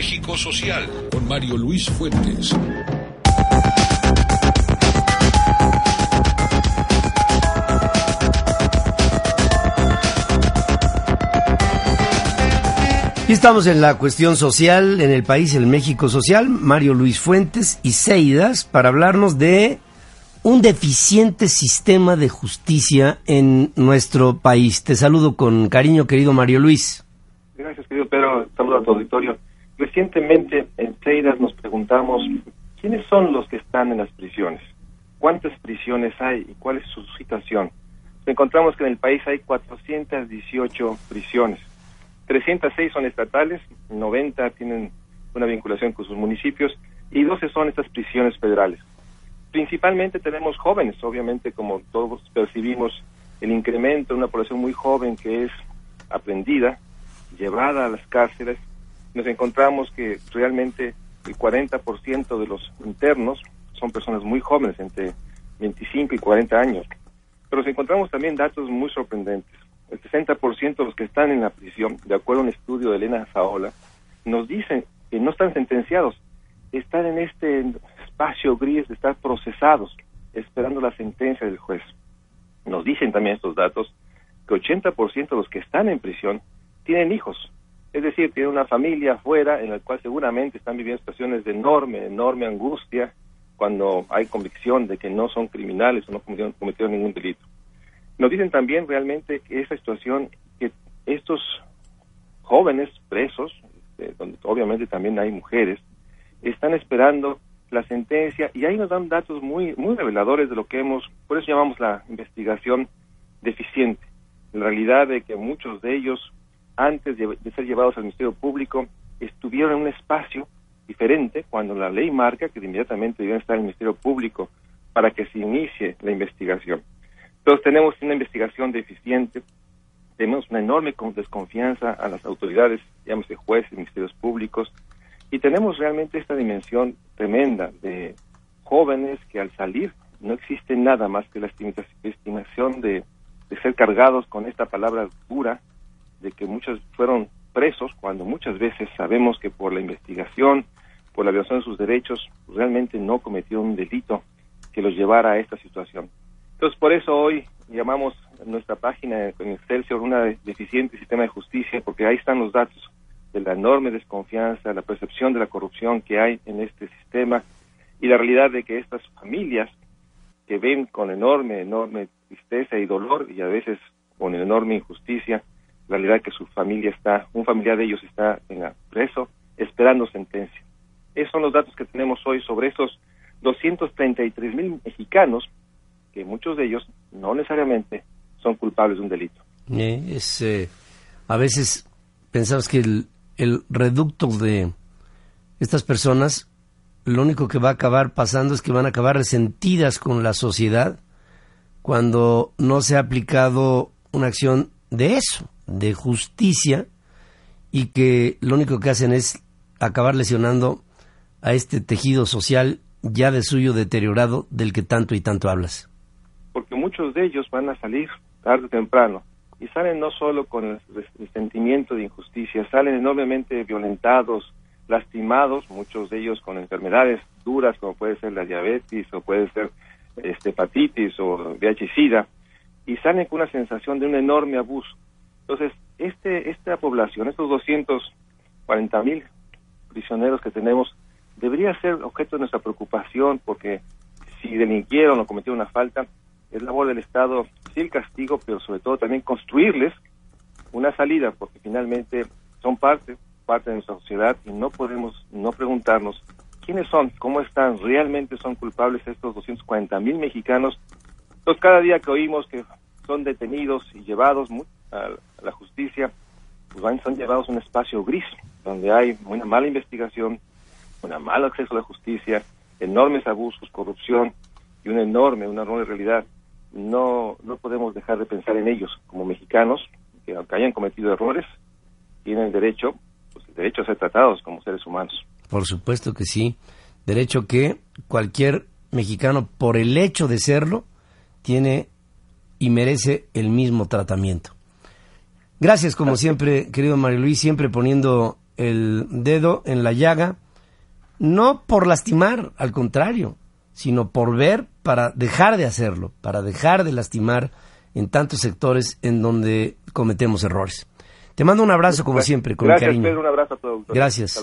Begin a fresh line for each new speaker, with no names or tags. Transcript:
México Social con Mario Luis Fuentes.
Y estamos en la cuestión social en el país, el México social, Mario Luis Fuentes y Seidas, para hablarnos de un deficiente sistema de justicia en nuestro país. Te saludo con cariño, querido Mario Luis.
Gracias, querido Pedro. Saludo a tu auditorio. Recientemente en Seidas nos preguntamos quiénes son los que están en las prisiones, cuántas prisiones hay y cuál es su situación. Encontramos que en el país hay 418 prisiones, 306 son estatales, 90 tienen una vinculación con sus municipios y 12 son estas prisiones federales. Principalmente tenemos jóvenes, obviamente como todos percibimos el incremento de una población muy joven que es aprendida, llevada a las cárceles nos encontramos que realmente el 40% de los internos son personas muy jóvenes, entre 25 y 40 años. Pero nos encontramos también datos muy sorprendentes. El 60% de los que están en la prisión, de acuerdo a un estudio de Elena Zaola, nos dicen que no están sentenciados, están en este espacio gris de estar procesados, esperando la sentencia del juez. Nos dicen también estos datos que 80% de los que están en prisión tienen hijos, es decir, tiene una familia afuera en la cual seguramente están viviendo situaciones de enorme, enorme angustia cuando hay convicción de que no son criminales o no cometieron, ningún delito. Nos dicen también realmente que esa situación, que estos jóvenes presos, eh, donde obviamente también hay mujeres, están esperando la sentencia y ahí nos dan datos muy muy reveladores de lo que hemos, por eso llamamos la investigación deficiente. La realidad de que muchos de ellos antes de, ser llevados al Ministerio Público, estuvieron en un espacio diferente cuando la ley marca que inmediatamente debían estar en el Ministerio Público para que se inicie la investigación. Entonces tenemos una investigación deficiente, tenemos una enorme desconfianza a las autoridades, llámese jueces, ministerios públicos, y tenemos realmente esta dimensión tremenda de jóvenes que al salir no existe nada más que la estimación de, de ser cargados con esta palabra dura de que muchos fueron presos cuando muchas veces sabemos que por la investigación, por la violación de sus derechos, realmente no cometió un delito que los llevara a esta situación. Entonces, por eso hoy llamamos nuestra página en Excelsior una deficiente sistema de justicia, porque ahí están los datos de la enorme desconfianza, la percepción de la corrupción que hay en este sistema y la realidad de que estas familias que ven con enorme, enorme tristeza y dolor y a veces con enorme injusticia realidad que su familia está, un familiar de ellos está en la preso esperando sentencia. Esos son los datos que tenemos hoy sobre esos 233 mil mexicanos, que muchos de ellos no necesariamente son culpables de un delito.
Eh, es, eh, a veces pensamos que el, el reducto de estas personas, lo único que va a acabar pasando es que van a acabar resentidas con la sociedad cuando no se ha aplicado una acción de eso, de justicia y que lo único que hacen es acabar lesionando a este tejido social ya de suyo deteriorado del que tanto y tanto hablas.
Porque muchos de ellos van a salir tarde o temprano y salen no solo con el, sentimiento de injusticia, salen enormemente violentados, lastimados, muchos de ellos con enfermedades duras como puede ser la diabetes o puede ser este, hepatitis o VIH-Sida y salen con una sensación de un enorme abuso entonces, este, esta población, estos 240 mil prisioneros que tenemos, debería ser objeto de nuestra preocupación porque si delinquieron o cometieron una falta, es labor del Estado, sí el castigo, pero sobre todo también construirles una salida, porque finalmente son parte, parte de nuestra sociedad y no podemos no preguntarnos quiénes son, cómo están, realmente son culpables estos 240 mil mexicanos. Entonces, cada día que oímos que son detenidos y llevados, a la justicia, pues van, son llevados a un espacio gris, donde hay una mala investigación, un mal acceso a la justicia, enormes abusos, corrupción y una enorme, una enorme realidad. No, no podemos dejar de pensar en ellos como mexicanos, que aunque hayan cometido errores, tienen derecho, pues el derecho a ser tratados como seres humanos.
Por supuesto que sí. Derecho que cualquier mexicano, por el hecho de serlo, tiene y merece el mismo tratamiento. Gracias, como siempre, querido Mario Luis, siempre poniendo el dedo en la llaga, no por lastimar, al contrario, sino por ver para dejar de hacerlo, para dejar de lastimar en tantos sectores en donde cometemos errores. Te mando un abrazo como siempre, con
Gracias,
cariño.
Pedro, un abrazo a todos.
Gracias.